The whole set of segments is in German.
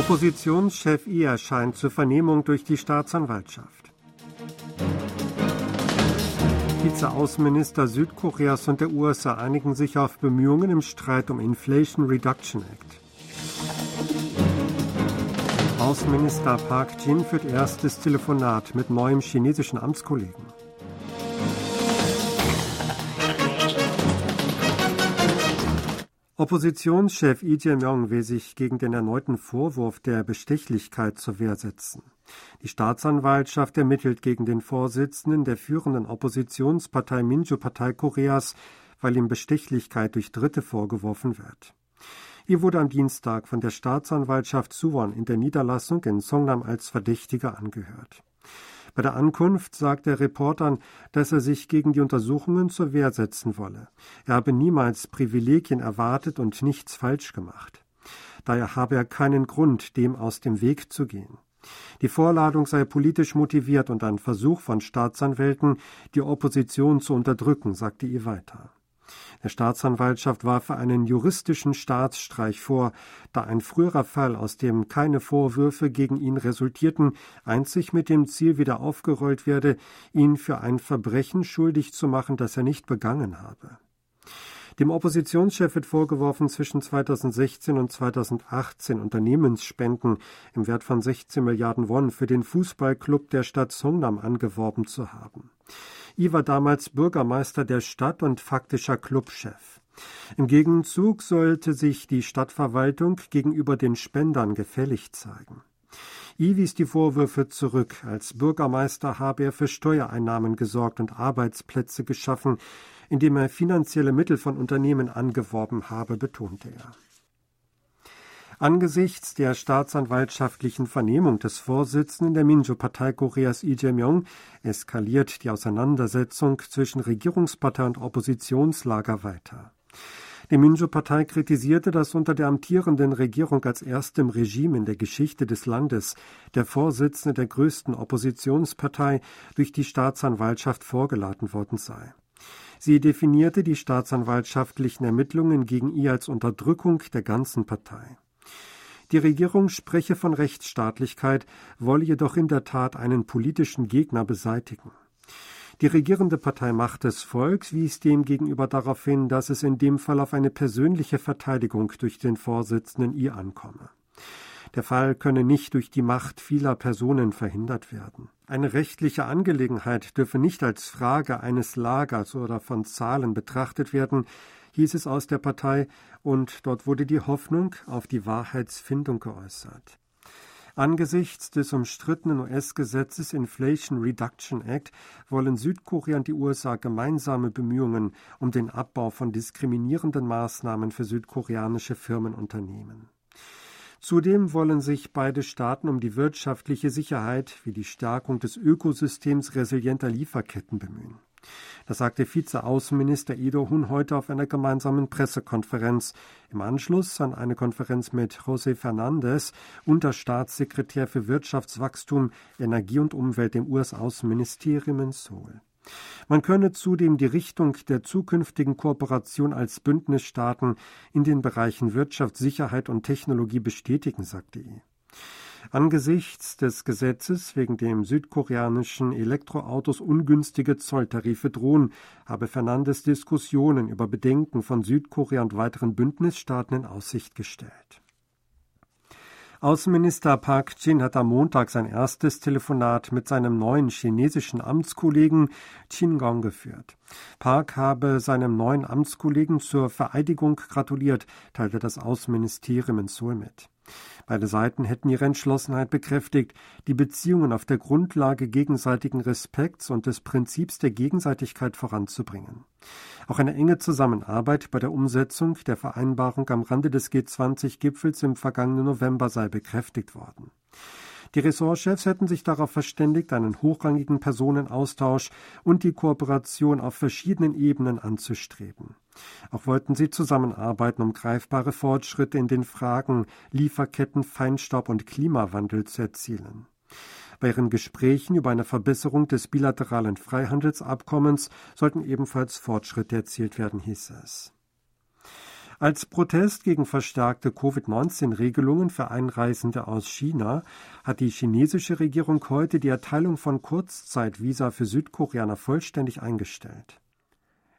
Oppositionschef I erscheint zur Vernehmung durch die Staatsanwaltschaft. Vizeaußenminister Südkoreas und der USA einigen sich auf Bemühungen im Streit um Inflation Reduction Act. Außenminister Park Jin führt erstes Telefonat mit neuem chinesischen Amtskollegen. Oppositionschef Lee Jae-myung will sich gegen den erneuten Vorwurf der Bestechlichkeit zur Wehr setzen. Die Staatsanwaltschaft ermittelt gegen den Vorsitzenden der führenden Oppositionspartei Minju-Partei Koreas, weil ihm Bestechlichkeit durch Dritte vorgeworfen wird. Ihr wurde am Dienstag von der Staatsanwaltschaft Suwon in der Niederlassung in Songnam als Verdächtiger angehört. Bei der Ankunft sagte er Reportern, dass er sich gegen die Untersuchungen zur Wehr setzen wolle. Er habe niemals Privilegien erwartet und nichts falsch gemacht. Daher habe er keinen Grund, dem aus dem Weg zu gehen. Die Vorladung sei politisch motiviert und ein Versuch von Staatsanwälten, die Opposition zu unterdrücken, sagte ihr weiter. Der Staatsanwaltschaft warf einen juristischen Staatsstreich vor, da ein früherer Fall, aus dem keine Vorwürfe gegen ihn resultierten, einzig mit dem Ziel wieder aufgerollt werde, ihn für ein Verbrechen schuldig zu machen, das er nicht begangen habe. Dem Oppositionschef wird vorgeworfen, zwischen 2016 und 2018 Unternehmensspenden im Wert von 16 Milliarden Won für den Fußballclub der Stadt Songnam angeworben zu haben. I war damals Bürgermeister der Stadt und faktischer Clubchef. Im Gegenzug sollte sich die Stadtverwaltung gegenüber den Spendern gefällig zeigen. I wies die Vorwürfe zurück. Als Bürgermeister habe er für Steuereinnahmen gesorgt und Arbeitsplätze geschaffen, indem er finanzielle Mittel von Unternehmen angeworben habe, betonte er. Angesichts der staatsanwaltschaftlichen Vernehmung des Vorsitzenden der Minjo-Partei Koreas Lee Jae-myung eskaliert die Auseinandersetzung zwischen Regierungspartei und Oppositionslager weiter. Die Minjo-Partei kritisierte, dass unter der amtierenden Regierung als erstem Regime in der Geschichte des Landes der Vorsitzende der größten Oppositionspartei durch die Staatsanwaltschaft vorgeladen worden sei. Sie definierte die staatsanwaltschaftlichen Ermittlungen gegen ihr als Unterdrückung der ganzen Partei. Die Regierung spreche von Rechtsstaatlichkeit, wolle jedoch in der Tat einen politischen Gegner beseitigen. Die regierende Partei Macht des Volks wies demgegenüber darauf hin, dass es in dem Fall auf eine persönliche Verteidigung durch den Vorsitzenden ihr ankomme. Der Fall könne nicht durch die Macht vieler Personen verhindert werden. Eine rechtliche Angelegenheit dürfe nicht als Frage eines Lagers oder von Zahlen betrachtet werden, hieß es aus der Partei, und dort wurde die Hoffnung auf die Wahrheitsfindung geäußert. Angesichts des umstrittenen US-Gesetzes Inflation Reduction Act wollen Südkorea und die USA gemeinsame Bemühungen um den Abbau von diskriminierenden Maßnahmen für südkoreanische Firmen unternehmen. Zudem wollen sich beide Staaten um die wirtschaftliche Sicherheit wie die Stärkung des Ökosystems resilienter Lieferketten bemühen. Das sagte Vizeaußenminister Edo Hun heute auf einer gemeinsamen Pressekonferenz im Anschluss an eine Konferenz mit José Fernandez, Unterstaatssekretär für Wirtschaftswachstum, Energie und Umwelt im US-Außenministerium in Seoul. Man könne zudem die Richtung der zukünftigen Kooperation als Bündnisstaaten in den Bereichen Wirtschaft, Sicherheit und Technologie bestätigen, sagte er. Angesichts des Gesetzes, wegen dem südkoreanischen Elektroautos ungünstige Zolltarife drohen, habe Fernandes Diskussionen über Bedenken von Südkorea und weiteren Bündnisstaaten in Aussicht gestellt. Außenminister Park Jin hat am Montag sein erstes Telefonat mit seinem neuen chinesischen Amtskollegen Qin Gong geführt. Park habe seinem neuen Amtskollegen zur Vereidigung gratuliert, teilte das Außenministerium in Seoul mit. Beide Seiten hätten ihre Entschlossenheit bekräftigt, die Beziehungen auf der Grundlage gegenseitigen Respekts und des Prinzips der Gegenseitigkeit voranzubringen. Auch eine enge Zusammenarbeit bei der Umsetzung der Vereinbarung am Rande des G20-Gipfels im vergangenen November sei bekräftigt worden. Die Ressortchefs hätten sich darauf verständigt, einen hochrangigen Personenaustausch und die Kooperation auf verschiedenen Ebenen anzustreben. Auch wollten sie zusammenarbeiten, um greifbare Fortschritte in den Fragen Lieferketten, Feinstaub und Klimawandel zu erzielen. Bei ihren Gesprächen über eine Verbesserung des bilateralen Freihandelsabkommens sollten ebenfalls Fortschritte erzielt werden, hieß es. Als Protest gegen verstärkte Covid-19-Regelungen für Einreisende aus China hat die chinesische Regierung heute die Erteilung von Kurzzeitvisa für Südkoreaner vollständig eingestellt.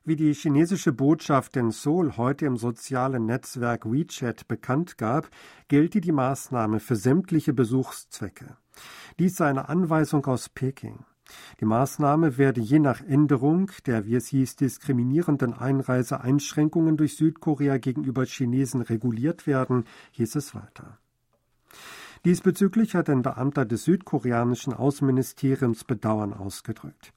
Wie die chinesische Botschaft in Seoul heute im sozialen Netzwerk WeChat bekannt gab, gelte die Maßnahme für sämtliche Besuchszwecke. Dies sei eine Anweisung aus Peking. Die Maßnahme werde je nach Änderung der, wie es hieß, diskriminierenden Einreiseeinschränkungen durch Südkorea gegenüber Chinesen reguliert werden, hieß es weiter. Diesbezüglich hat ein Beamter des südkoreanischen Außenministeriums Bedauern ausgedrückt.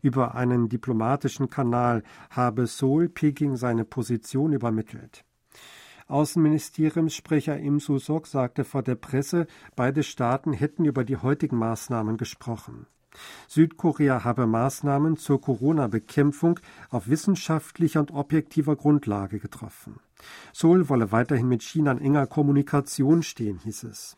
Über einen diplomatischen Kanal habe Seoul Peking seine Position übermittelt. Außenministeriumssprecher Im Su-sok sagte vor der Presse, beide Staaten hätten über die heutigen Maßnahmen gesprochen. Südkorea habe Maßnahmen zur Corona-Bekämpfung auf wissenschaftlicher und objektiver Grundlage getroffen. Seoul wolle weiterhin mit China in enger Kommunikation stehen, hieß es.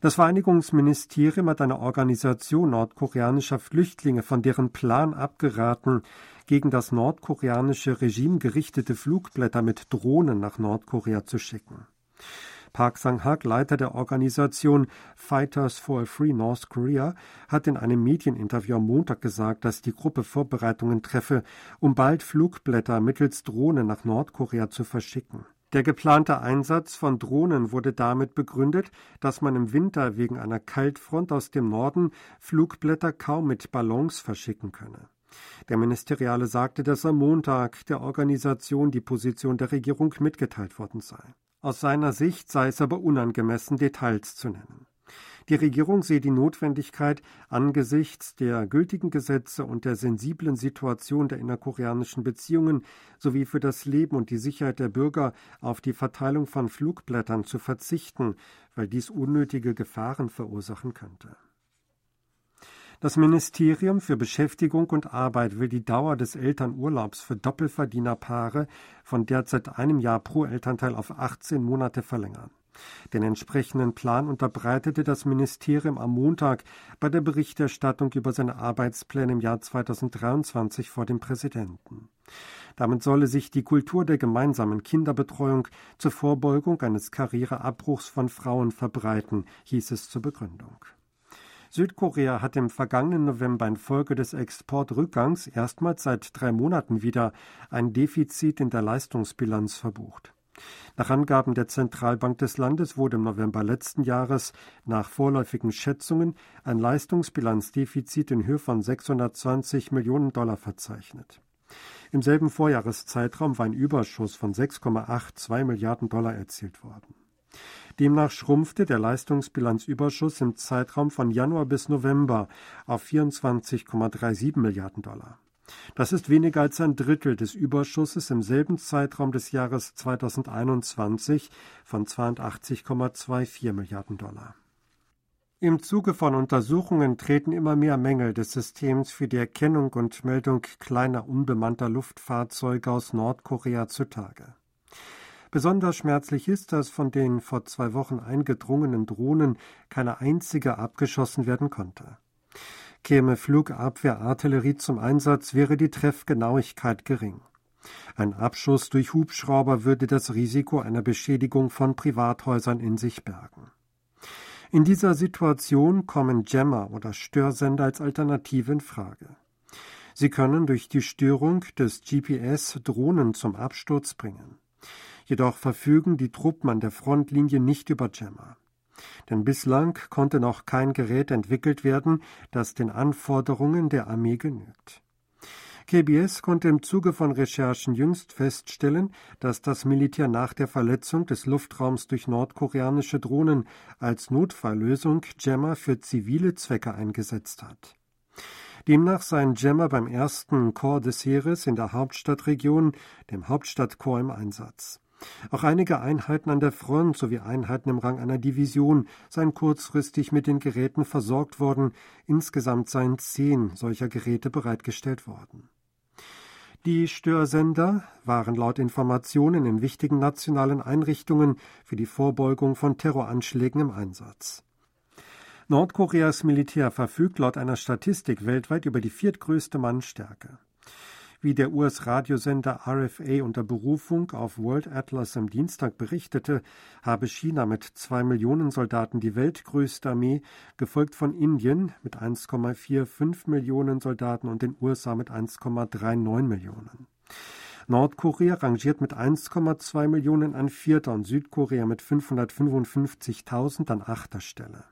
Das Vereinigungsministerium hat einer Organisation nordkoreanischer Flüchtlinge von deren Plan abgeraten, gegen das nordkoreanische Regime gerichtete Flugblätter mit Drohnen nach Nordkorea zu schicken. Park Sang-hak, Leiter der Organisation Fighters for a Free North Korea, hat in einem Medieninterview am Montag gesagt, dass die Gruppe Vorbereitungen treffe, um bald Flugblätter mittels Drohnen nach Nordkorea zu verschicken. Der geplante Einsatz von Drohnen wurde damit begründet, dass man im Winter wegen einer Kaltfront aus dem Norden Flugblätter kaum mit Ballons verschicken könne. Der Ministeriale sagte, dass am Montag der Organisation die Position der Regierung mitgeteilt worden sei. Aus seiner Sicht sei es aber unangemessen, Details zu nennen. Die Regierung sehe die Notwendigkeit, angesichts der gültigen Gesetze und der sensiblen Situation der innerkoreanischen Beziehungen sowie für das Leben und die Sicherheit der Bürger auf die Verteilung von Flugblättern zu verzichten, weil dies unnötige Gefahren verursachen könnte. Das Ministerium für Beschäftigung und Arbeit will die Dauer des Elternurlaubs für Doppelverdienerpaare von derzeit einem Jahr pro Elternteil auf 18 Monate verlängern. Den entsprechenden Plan unterbreitete das Ministerium am Montag bei der Berichterstattung über seine Arbeitspläne im Jahr 2023 vor dem Präsidenten. Damit solle sich die Kultur der gemeinsamen Kinderbetreuung zur Vorbeugung eines Karriereabbruchs von Frauen verbreiten, hieß es zur Begründung. Südkorea hat im vergangenen November infolge des Exportrückgangs erstmals seit drei Monaten wieder ein Defizit in der Leistungsbilanz verbucht. Nach Angaben der Zentralbank des Landes wurde im November letzten Jahres nach vorläufigen Schätzungen ein Leistungsbilanzdefizit in Höhe von 620 Millionen Dollar verzeichnet. Im selben Vorjahreszeitraum war ein Überschuss von 6,82 Milliarden Dollar erzielt worden. Demnach schrumpfte der Leistungsbilanzüberschuss im Zeitraum von Januar bis November auf 24,37 Milliarden Dollar. Das ist weniger als ein Drittel des Überschusses im selben Zeitraum des Jahres 2021 von 82,24 Milliarden Dollar. Im Zuge von Untersuchungen treten immer mehr Mängel des Systems für die Erkennung und Meldung kleiner unbemannter Luftfahrzeuge aus Nordkorea zutage. Besonders schmerzlich ist, dass von den vor zwei Wochen eingedrungenen Drohnen keine einzige abgeschossen werden konnte. Käme Flugabwehrartillerie zum Einsatz, wäre die Treffgenauigkeit gering. Ein Abschuss durch Hubschrauber würde das Risiko einer Beschädigung von Privathäusern in sich bergen. In dieser Situation kommen Jammer oder Störsender als Alternative in Frage. Sie können durch die Störung des GPS Drohnen zum Absturz bringen. Jedoch verfügen die Truppen an der Frontlinie nicht über Jammer. Denn bislang konnte noch kein Gerät entwickelt werden, das den Anforderungen der Armee genügt. KBS konnte im Zuge von Recherchen jüngst feststellen, dass das Militär nach der Verletzung des Luftraums durch nordkoreanische Drohnen als Notfalllösung Jammer für zivile Zwecke eingesetzt hat. Demnach seien Jammer beim ersten Korps des Heeres in der Hauptstadtregion, dem Hauptstadtkorps, im Einsatz. Auch einige Einheiten an der Front sowie Einheiten im Rang einer Division seien kurzfristig mit den Geräten versorgt worden. Insgesamt seien zehn solcher Geräte bereitgestellt worden. Die Störsender waren laut Informationen in wichtigen nationalen Einrichtungen für die Vorbeugung von Terroranschlägen im Einsatz. Nordkoreas Militär verfügt laut einer Statistik weltweit über die viertgrößte Mannstärke. Wie der US-Radiosender RFA unter Berufung auf World Atlas am Dienstag berichtete, habe China mit zwei Millionen Soldaten die weltgrößte Armee, gefolgt von Indien mit 1,45 Millionen Soldaten und den USA mit 1,39 Millionen. Nordkorea rangiert mit 1,2 Millionen an vierter und Südkorea mit 555.000 an achter Stelle.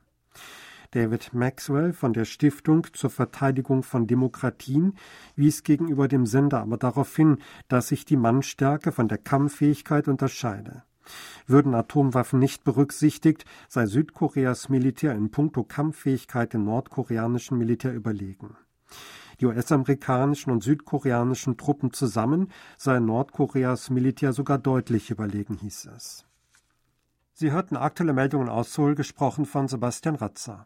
David Maxwell von der Stiftung zur Verteidigung von Demokratien wies gegenüber dem Sender aber darauf hin, dass sich die Mannstärke von der Kampffähigkeit unterscheide. Würden Atomwaffen nicht berücksichtigt, sei Südkoreas Militär in puncto Kampffähigkeit dem nordkoreanischen Militär überlegen. Die US-amerikanischen und südkoreanischen Truppen zusammen seien Nordkoreas Militär sogar deutlich überlegen, hieß es. Sie hörten aktuelle Meldungen aus Seoul, gesprochen von Sebastian Ratzer.